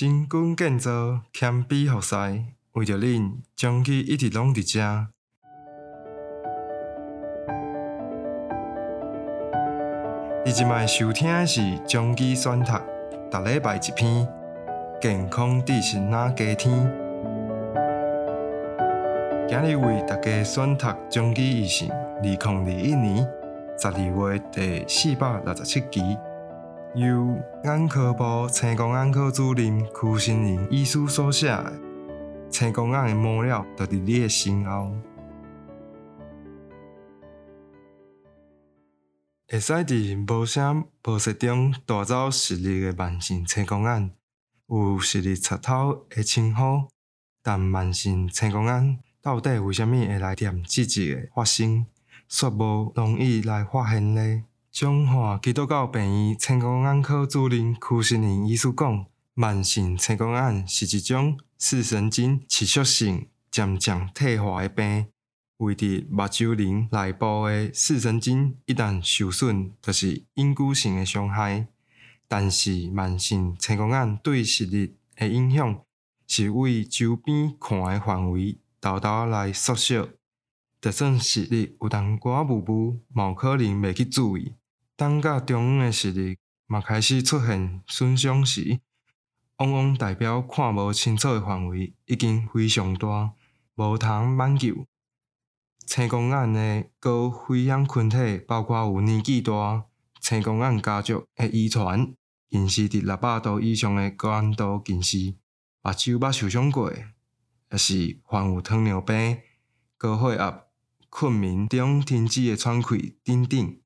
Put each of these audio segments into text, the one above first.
新军建造，谦卑服侍，为着恁，将去一直拢伫遮。你即摆收听的是将去选读，逐礼拜一篇，健康知识哪加添？今日为大家选读将去医生二零二一年十二月第四百六十七期。由眼科部青光眼科主任邱心玲医师所写的，青光眼的末了，就伫你的身后。会使伫无声无息中带走视力的慢性青光眼，有视力擦头的称呼，但慢性青光眼到底为虾米会来点积极的发生，却无容易来发现呢？中华基督教病院青光眼科主任邱心玲医师讲，慢性青光眼是一种视神经持续性渐渐退化的病。位伫目睭轮内部的视神经一旦受损，就是永久性的伤害。但是慢性青光眼对视力的影响，是为周边看的范围豆豆来缩小，就算视力有淡薄仔雾雾，嘛有可能袂去注意。等到中远的视力嘛开始出现损伤时，往往代表看无清楚的范围已经非常大，无通挽救。青光眼的高危险群体包括有年纪大、青光眼家族的遗传、近视伫六百度以上的高度近视、目睭捌受伤过，也是患有糖尿病、高血压、困眠中停止的喘气等等。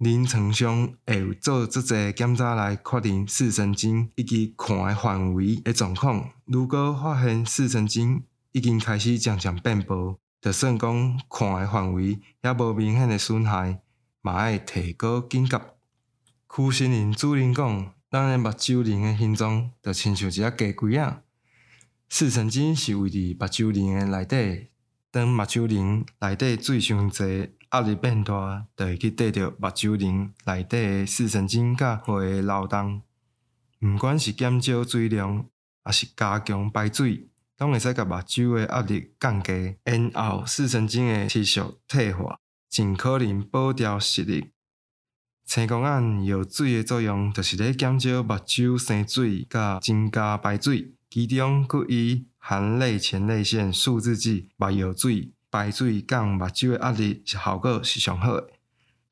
临床上会有做足侪检查来确定视神经以及看的范围的状况。如果发现视神经已经开始渐渐变薄，就算讲看的范围也无明显的损害，嘛爱提高警觉。区心林主任讲，咱的目睭仁的形状就亲像一只鸡龟仔，视神经是位伫目睭仁的内底，当目睭轮内底水伤侪。压力变大，就会去得到目睭轮内底的视神经甲血的流动。毋管是减少水量，还是加强排水，拢会使甲目睭的压力降低，然后视神经的持续退化，尽可能保掉视力。青光眼药水的作用，就是咧减少目睭生水，甲增加排水。其中，佫以含泪前泪腺抑制剂目药水。排水降目睭的压力是效果是上好的，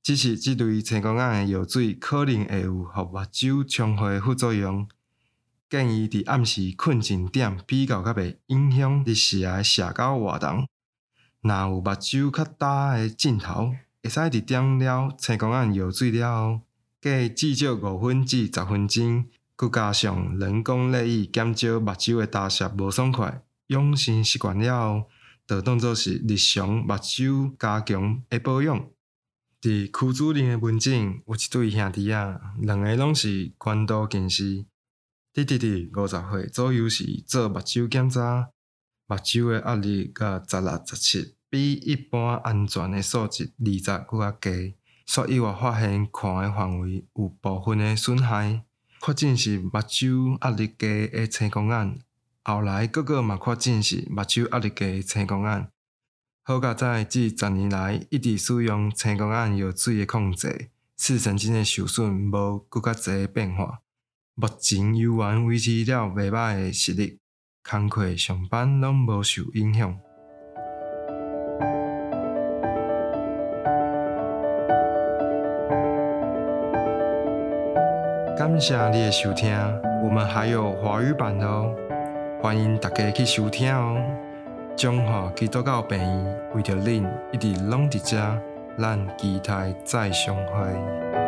只是这类青光眼的药水可能会有互目睭充血的副作用，建议伫暗时困前点比较较袂影响日时的社交活动。若有目睭较焦的镜头，会使伫点了青光眼药水了后，隔至少五分至十分钟，佮加上人工泪液减少目睭的大小无爽快，养成习惯了后。就当作是日常目睭加强诶保养。伫区主任诶门诊，有一对兄弟仔，两个拢是悬度近视。弟弟伫五十岁左右时做目睭检查，目睭诶压力甲十六、十七，比一般安全诶数值二十佫较低，所以我发现看诶范围有部分诶损害，确诊是目睭压力低的青光眼。后来，个个嘛确诊是目睭压力低的青光眼。好佳在这十年来一直使用青光眼药水的控制，视神经的受损无搁较侪变化。目前依然维持了袂歹的视力，工课上班拢无受影响。感谢你的收听，我们还有华语版的哦。欢迎大家去收听哦！中华基督教病院为着恁一直拢伫遮，咱期待再相会。